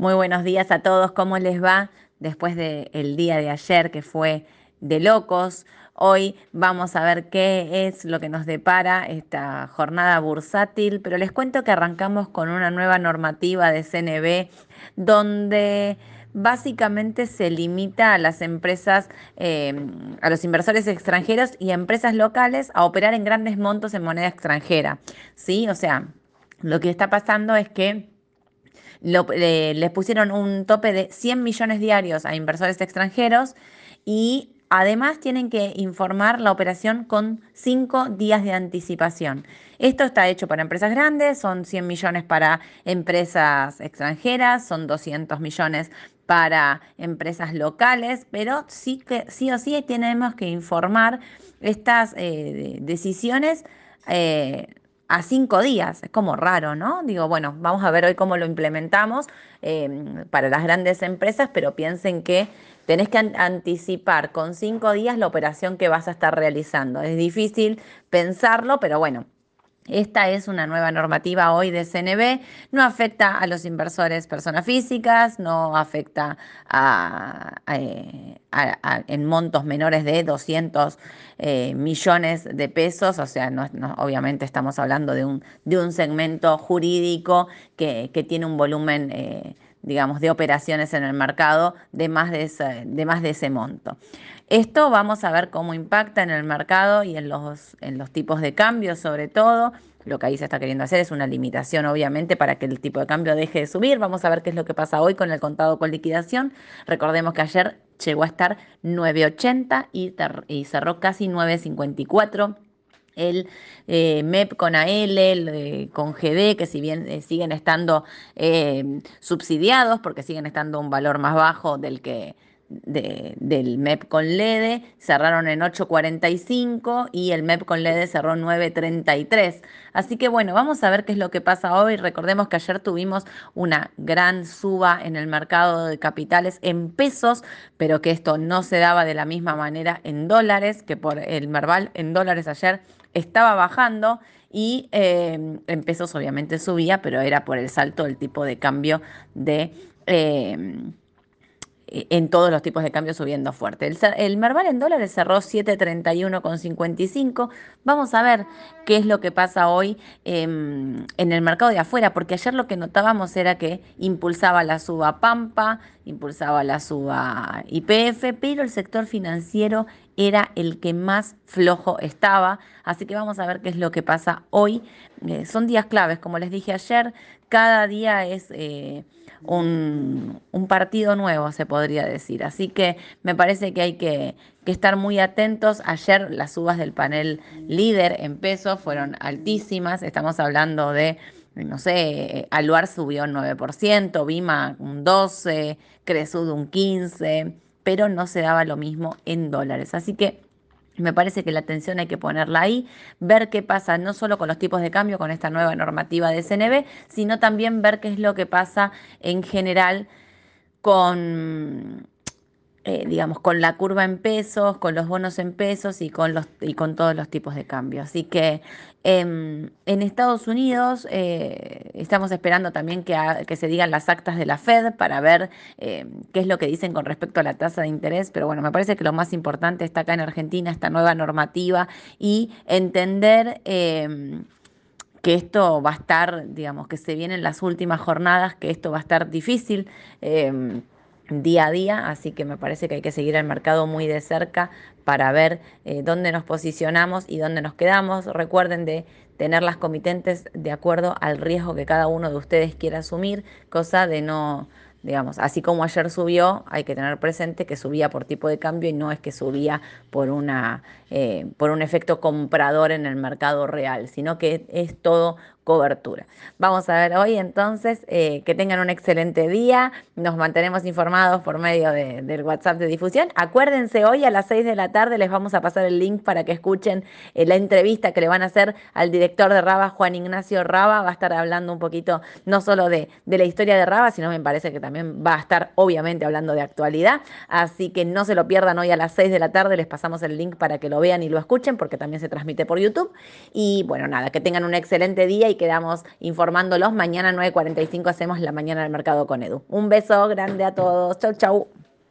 Muy buenos días a todos, ¿cómo les va? Después del día de ayer que fue de locos, hoy vamos a ver qué es lo que nos depara esta jornada bursátil, pero les cuento que arrancamos con una nueva normativa de CNB donde básicamente se limita a las empresas, eh, a los inversores extranjeros y a empresas locales a operar en grandes montos en moneda extranjera. ¿Sí? O sea, lo que está pasando es que les pusieron un tope de 100 millones diarios a inversores extranjeros y Además, tienen que informar la operación con cinco días de anticipación. Esto está hecho para empresas grandes, son 100 millones para empresas extranjeras, son 200 millones para empresas locales, pero sí, que, sí o sí tenemos que informar estas eh, decisiones. Eh, a cinco días. Es como raro, ¿no? Digo, bueno, vamos a ver hoy cómo lo implementamos em, para las grandes empresas, pero piensen que tenés que anticipar con cinco días la operación que vas a estar realizando. Es difícil pensarlo, pero bueno, esta es una nueva normativa hoy de CNB, no afecta a los inversores personas físicas, no afecta eh, en montos menores de 200 eh, millones de pesos, o sea, obviamente estamos hablando de un, de un segmento jurídico que, tiene un volumen, eh, digamos, de operaciones en el mercado de más de de más de ese monto. Esto vamos a ver cómo impacta en el mercado y en los, en los tipos de cambio sobre todo. Lo que ahí se está queriendo hacer es una limitación, obviamente, para que el tipo de cambio deje de subir. Vamos a ver qué es lo que pasa hoy con el contado con liquidación. Recordemos que ayer llegó a estar 9.80 y, y cerró casi 9.54 el eh, MEP con AL, eh, con GD, que si bien eh, siguen estando subsidiados, porque siguen estando un valor más bajo del que del MEP con LED cerraron en 8.45 y el MEP con LED cerró 9.33. Así que bueno, vamos a ver qué es lo que pasa hoy. Recordemos que ayer tuvimos una gran suba en el mercado de capitales en pesos, pero que esto no se daba de la misma manera en dólares, que por el Merval en dólares ayer estaba bajando y eh, en pesos obviamente subía, pero era por el salto del tipo de cambio de... Eh, en todos los tipos de cambio subiendo fuerte. El, el Merval en dólares cerró 7.31,55. Vamos a ver qué es lo que pasa hoy em, en el mercado de afuera, porque ayer lo que notábamos era que impulsaba la suba Pampa, impulsaba la suba IPF, pero el sector financiero era el que más flojo estaba. Así que vamos a ver qué es lo que pasa hoy. Eh, son días claves, como les dije ayer, cada día es... Eh, un, partido nuevo, se podría decir. Así que me parece que hay que, estar muy atentos. Ayer las subas del panel líder en pesos fueron altísimas. Estamos hablando de, no sé, Aluar subió un 9%, Vima un 12%, Cresud un 15%, pero no se daba lo mismo en dólares. Así que me parece que la atención hay que ponerla ahí, ver qué pasa no solo con los tipos de cambio, con esta nueva normativa de CNB, sino también ver qué es lo que pasa en general con eh, digamos, con la curva en pesos, con los bonos en pesos y con, los, y con todos los tipos de cambio. Así que em, en Estados Unidos eh, estamos esperando también que, que, se digan las actas de la Fed para ver eh, qué es lo que dicen con respecto a la tasa de interés, pero bueno, me parece que lo más importante está acá en Argentina, esta nueva normativa y entender em, que esto va a estar, digamos, que se vienen las últimas jornadas, que esto va a estar difícil. Día a día, así que me parece que hay que seguir el mercado muy de cerca para ver eh, dónde nos posicionamos y dónde nos quedamos. Recuerden de tener las comitentes de acuerdo al riesgo que cada uno de ustedes quiera asumir, cosa de no, digamos, así como ayer subió, hay que tener presente que subía por tipo de cambio y no es que subía por, una, eh, por un efecto comprador en el mercado real, sino que es todo cobertura. Vamos a ver hoy entonces eh, que tengan un excelente día. Nos mantenemos informados por medio del WhatsApp de difusión. Acuérdense, hoy a las 6 de la tarde les vamos a pasar el link para que escuchen eh, la entrevista que le van a hacer al director de Raba, Juan Ignacio Raba. Va a estar hablando un poquito no solo de, de la historia de Raba, sino me parece que también también va a estar obviamente hablando de actualidad. Así que no se lo pierdan hoy a las 6 de la tarde, les pasamos el link para que lo vean y lo escuchen porque también se transmite por YouTube. Y bueno, nada, que tengan un excelente día y quedamos informándolos. Mañana 9.45 hacemos la mañana del mercado con Edu. Un beso grande a todos. Chau, chau.